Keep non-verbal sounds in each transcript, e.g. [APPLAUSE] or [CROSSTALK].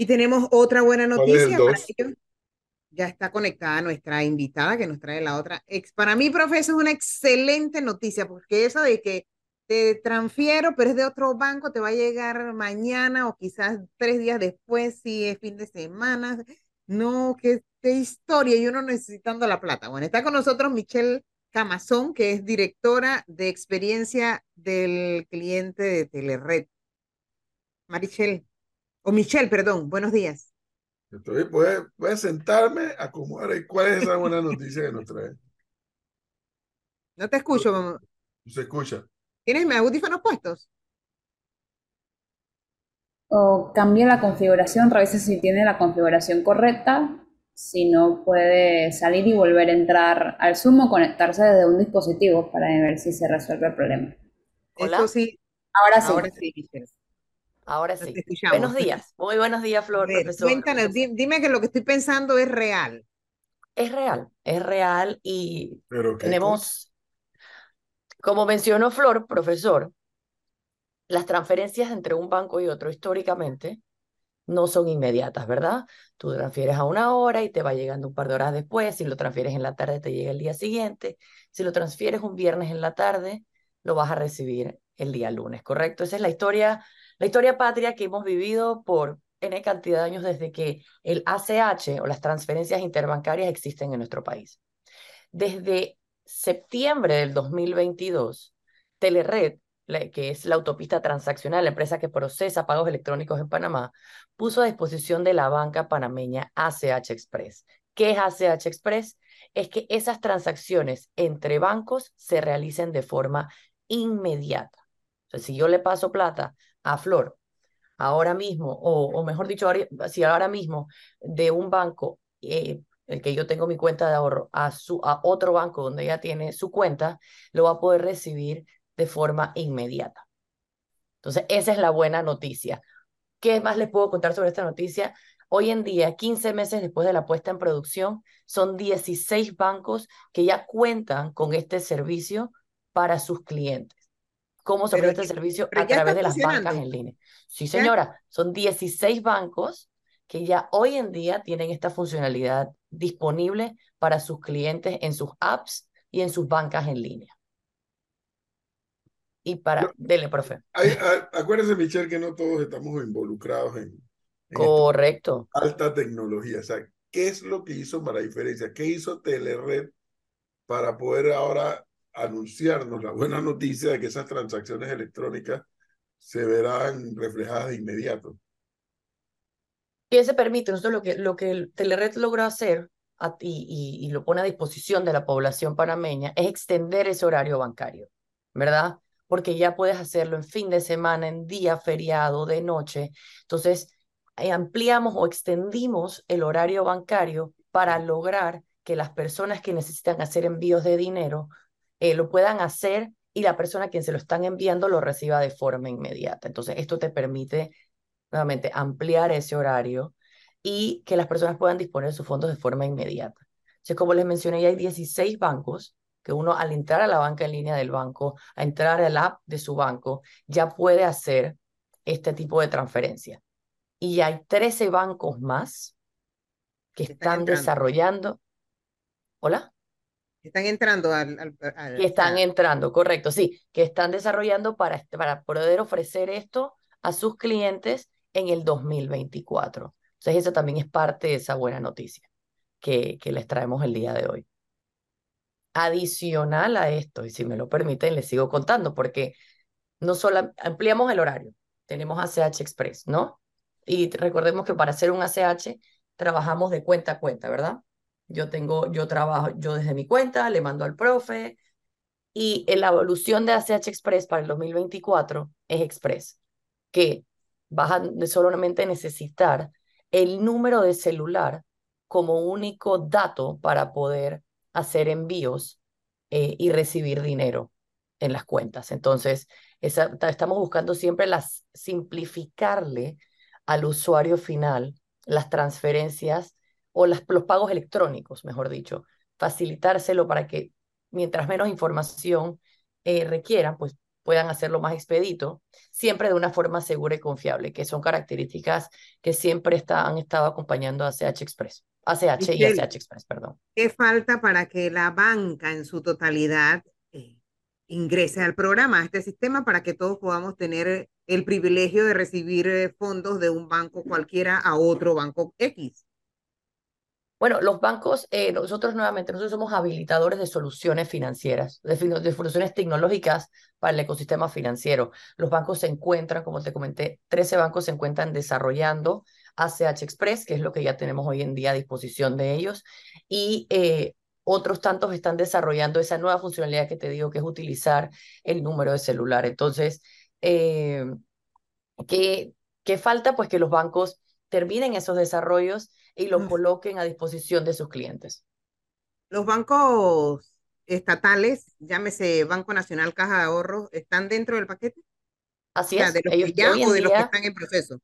Y tenemos otra buena noticia para ellos. Ya está conectada nuestra invitada que nos trae la otra. Para mí, profesor, es una excelente noticia porque eso de que te transfiero, pero es de otro banco, te va a llegar mañana o quizás tres días después, si es fin de semana. No, qué, historia, y uno necesitando la plata. Bueno, está con nosotros Michelle Camazón, que es directora de experiencia del cliente de Telered. Marichel, o Michelle, perdón, buenos días. Estoy, voy, a, voy a sentarme a acomodar cuál es esa buena noticia que nos trae. No te escucho, mamá. Se escucha. ¿Tienes mis audífonos puestos? O cambia la configuración, revisa si tiene la configuración correcta. Si no, puede salir y volver a entrar al Zoom o conectarse desde un dispositivo para ver si se resuelve el problema. Hola. sí. Ahora sí. Ahora sí, Ahora sí. Buenos días. Muy buenos días, Flor, profesor. Cuéntanos, dime que lo que estoy pensando es real. Es real, es real y tenemos como mencionó Flor, profesor, las transferencias entre un banco y otro históricamente no son inmediatas, ¿verdad? Tú transfieres a una hora y te va llegando un par de horas después, si lo transfieres en la tarde te llega el día siguiente, si lo transfieres un viernes en la tarde, lo vas a recibir el día lunes, ¿correcto? Esa es la historia, la historia patria que hemos vivido por N cantidad de años desde que el ACH o las transferencias interbancarias existen en nuestro país. Desde septiembre del 2022, Telered, que es la autopista transaccional, la empresa que procesa pagos electrónicos en Panamá, puso a disposición de la banca panameña ACH Express. ¿Qué es ACH Express? Es que esas transacciones entre bancos se realicen de forma inmediata. O sea, si yo le paso plata a Flor ahora mismo, o, mejor dicho, si ahora mismo de un banco eh, el que yo tengo mi cuenta de ahorro, a, su, a otro banco donde ella tiene su cuenta, lo va a poder recibir de forma inmediata. Entonces, esa es la buena noticia. ¿Qué más les puedo contar sobre esta noticia? Hoy en día, 15 meses después de la puesta en producción, son 16 bancos que ya cuentan con este servicio para sus clientes. ¿Cómo se ofrece este servicio? A través de las bancas en línea. Sí, señora, son 16 bancos que ya hoy en día tienen esta funcionalidad disponible para sus clientes en sus apps y en sus bancas en línea. Y para, dele, profe. acuérdese, Michelle, que no todos estamos involucrados en, Correcto. alta tecnología. O sea, ¿qué es lo que hizo para la diferencia? ¿Qué hizo Telered para poder ahora anunciarnos la buena noticia de que esas transacciones electrónicas se verán reflejadas de inmediato? ¿Qué se permite? Nosotros lo que, lo que el Telered logró hacer y, y, lo pone a disposición de la población panameña es extender ese horario bancario, ¿verdad? Porque ya puedes hacerlo en fin de semana, en día feriado, de noche. Entonces, eh, ampliamos o extendimos el horario bancario para lograr que las personas que necesitan hacer envíos de dinero eh, lo puedan hacer y la persona a quien se lo están enviando lo reciba de forma inmediata. Entonces, esto te permite nuevamente, ampliar ese horario y que las personas puedan disponer de sus fondos de forma inmediata. Entonces, como les mencioné, ya hay 16 bancos que uno al entrar a la banca en línea del banco, a entrar al app de su banco, ya puede hacer este tipo de transferencia. Y hay 13 bancos más que están, desarrollando. ¿Hola? Están entrando al... que están entrando, correcto, sí, que están desarrollando para, para poder ofrecer esto a sus clientes en el 2024. Entonces, eso también es parte de esa buena noticia que, que les traemos el día de hoy. Adicional a esto, y si me lo permiten, les sigo contando, porque no solo ampliamos el horario, tenemos ACH Express, ¿no? Y recordemos que para hacer un ACH trabajamos de cuenta a cuenta, ¿verdad? Yo tengo, yo trabajo, yo desde mi cuenta le mando al profe y la evolución de ACH Express para el 2024 es Express, que vas a solamente necesitar el número de celular como único dato para poder hacer envíos eh, y recibir dinero en las cuentas. Entonces, estamos buscando siempre las, simplificarle al usuario final las transferencias o las, los pagos electrónicos, mejor dicho, facilitárselo para que mientras menos información eh, requieran, pues puedan hacerlo más expedito, siempre de una forma segura y confiable, que son características que siempre han estado acompañando a ACH Express. ACH y, ACH Express, perdón. ¿Qué falta para que la banca en su totalidad eh, ingrese al programa, a este sistema, para que todos podamos tener el privilegio de recibir eh, fondos de un banco cualquiera a otro banco X? Bueno, los bancos, eh, nosotros nuevamente, nosotros somos habilitadores de soluciones financieras, de, soluciones tecnológicas para el ecosistema financiero. Los bancos se encuentran, como te comenté, 13 bancos se encuentran desarrollando ACH Express, que es lo que ya tenemos hoy en día a disposición de ellos, y eh, otros tantos están desarrollando esa nueva funcionalidad que te digo, que es utilizar el número de celular. Entonces, eh, ¿qué, ¿qué falta? Pues que los bancos terminen esos desarrollos y los coloquen a disposición de sus clientes. Los bancos estatales, llámese Banco Nacional, Caja de Ahorros, ¿están dentro del paquete? Así es. ¿De los que ya o de los que están en proceso?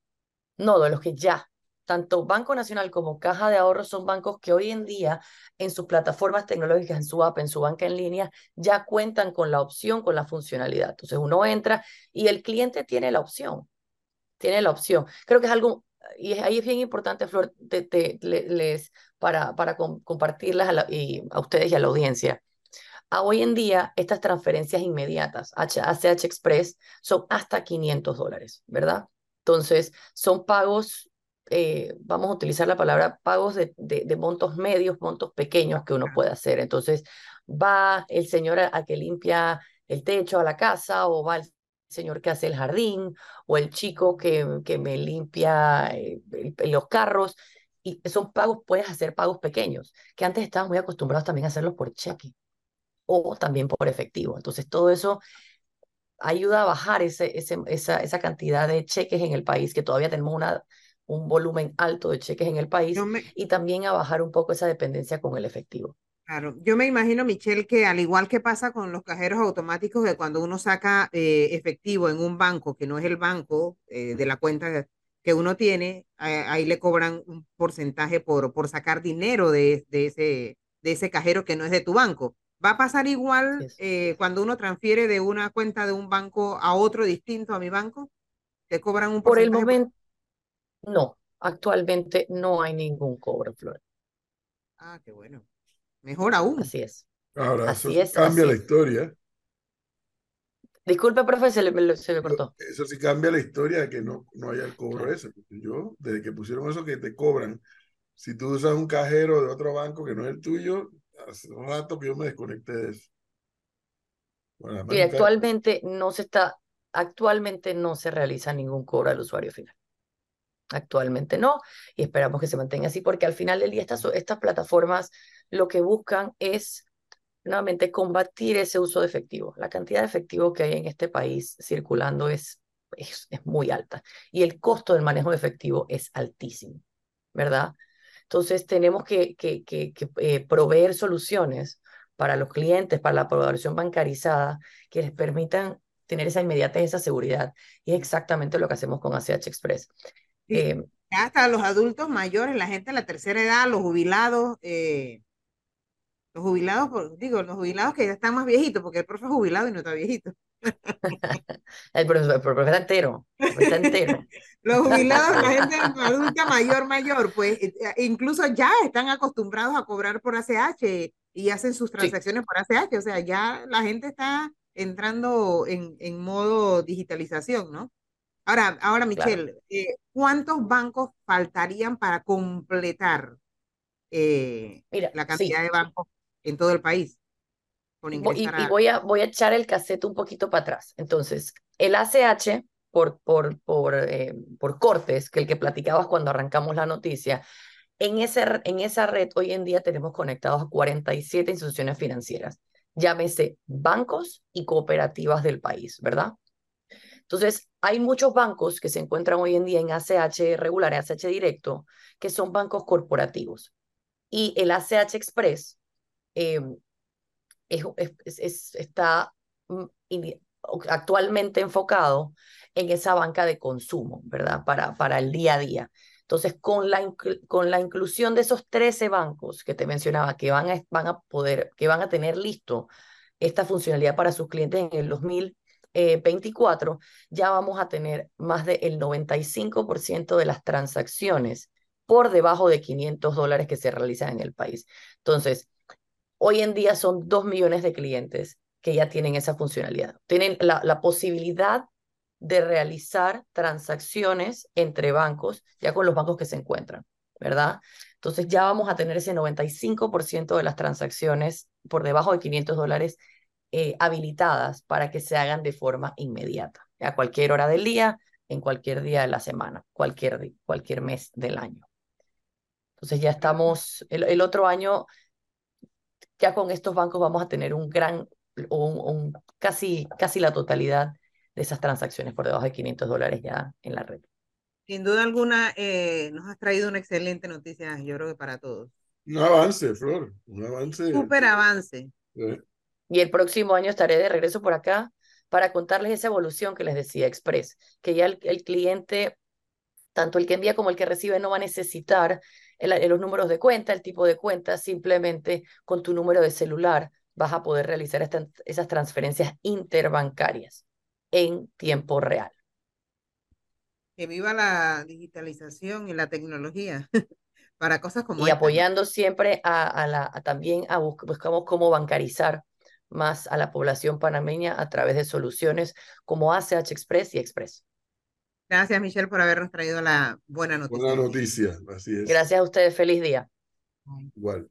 No, de los que ya. Tanto Banco Nacional como Caja de Ahorros son bancos que hoy en día en sus plataformas tecnológicas, en su app, en su banca en línea, ya cuentan con la opción, con la funcionalidad. Entonces uno entra y el cliente tiene la opción. Tiene la opción. Creo que es algo y ahí es bien importante, Flor, les, para, para compartirlas a, y a ustedes y a la audiencia. A hoy en día, estas transferencias inmediatas, ACH Express, son hasta 500 dólares, ¿verdad? Entonces, son pagos, eh, vamos a utilizar la palabra pagos de, de, montos medios, montos pequeños que uno puede hacer. Entonces, va el señor a, a que limpia el techo a la casa o va el señor que hace el jardín o el chico que, que me limpia eh, los carros. Y son pagos, puedes hacer pagos pequeños, que antes estaban muy acostumbrados también a hacerlos por cheque o también por efectivo. Entonces, todo eso ayuda a bajar ese, ese, esa, esa cantidad de cheques en el país, que todavía tenemos una, un volumen alto de cheques en el país, y también a bajar un poco esa dependencia con el efectivo. Claro, yo me imagino, Michelle, que al igual que pasa con los cajeros automáticos, que cuando uno saca eh, efectivo en un banco, que no es el banco eh, de la cuenta que uno tiene, ahí le cobran un porcentaje por, por sacar dinero de, de, ese, de ese cajero que no es de tu banco. ¿Va a pasar igual eh, cuando uno transfiere de una cuenta de un banco a otro distinto a mi banco? ¿Te cobran un porcentaje? Por el momento, no. Actualmente no hay ningún cobro, Flor. Ah, qué bueno. Mejor aún. Así es. Ahora, eso cambia la historia. Disculpe, profe, se, le, se cortó. Eso sí cambia la historia de que no, no haya el cobro ese. yo, desde que pusieron eso que te cobran, si tú usas un cajero de otro banco que no es el tuyo, hace un rato que yo me desconecté de eso. y actualmente no se está, actualmente no se realiza ningún cobro al usuario final. Actualmente no, y esperamos que se mantenga así, porque al final del día estas, estas plataformas lo que buscan es nuevamente combatir ese uso de efectivo. La cantidad de efectivo que hay en este país circulando es, es, muy alta y el costo del manejo de efectivo es altísimo, ¿verdad? Entonces tenemos que, que, que, eh, proveer soluciones para los clientes, para la aprobación bancarizada, que les permitan tener esa inmediatez, esa seguridad. Y es exactamente lo que hacemos con ACH Express. Eh, hasta los adultos mayores, la gente de la tercera edad, los jubilados, eh, los jubilados, digo, los jubilados que ya están más viejitos, porque el profe es jubilado y no está viejito. [LAUGHS] el, profe, está entero, está entero. [LAUGHS] los jubilados, la gente [LAUGHS] adulta mayor, mayor, pues eh, incluso ya están acostumbrados a cobrar por ACH y hacen sus transacciones por ACH, o sea, ya la gente está entrando en, en modo digitalización, ¿no? Ahora, ahora Michelle, eh, ¿cuántos bancos faltarían para completar eh, la cantidad de bancos en todo el país? y, voy, a, voy a echar el cassette un poquito para atrás. Entonces, el ACH, por, por, por, eh, por cortes, que el que platicabas cuando arrancamos la noticia, en, ese, en esa red hoy en día tenemos conectados a 47 instituciones financieras, llámese bancos y cooperativas del país, ¿verdad? Entonces, hay muchos bancos que se encuentran hoy en día en ACH regular, ACH directo, que son bancos corporativos. Y el ACH Express eh, está mm, actualmente enfocado en esa banca de consumo, ¿verdad? Para, para el día a día. Entonces, con la, con la inclusión de esos 13 bancos que te mencionaba, que van a, van a poder, que van a tener listo esta funcionalidad para sus clientes en el 2000 2024 ya vamos a tener más del 95% de las transacciones por debajo de 500 dólares que se realizan en el país. Entonces, hoy en día son 2 millones de clientes que ya tienen esa funcionalidad. Tienen la posibilidad de realizar transacciones entre bancos, ya con los bancos que se encuentran, ¿verdad? Entonces ya vamos a tener ese 95% de las transacciones por debajo de 500 dólares eh, habilitadas para que se hagan de forma inmediata, a cualquier hora del día, en cualquier día de la semana, cualquier, cualquier mes del año. Entonces ya estamos, el, otro año, ya con estos bancos vamos a tener un gran, un, casi, casi la totalidad de esas transacciones por debajo de 500 dólares ya en la red. Sin duda alguna, eh, nos has traído una excelente noticia, yo creo que para todos. Un avance, Flor, un avance. Súper avance. Y el próximo año estaré de regreso por acá para contarles esa evolución que les decía Express, que ya el, cliente, tanto el que envía como el que recibe, no va a necesitar los números de cuenta, el tipo de cuenta, simplemente con tu número de celular vas a poder realizar esas transferencias interbancarias en tiempo real. Que viva la digitalización y la tecnología [LAUGHS] para cosas como Y apoyando siempre a, la, también a buscamos cómo bancarizar más a la población panameña a través de soluciones como ACH Express y Express. Gracias, Michelle, por habernos traído la buena noticia. Buena noticia, así es. Gracias a ustedes, feliz día. Igual.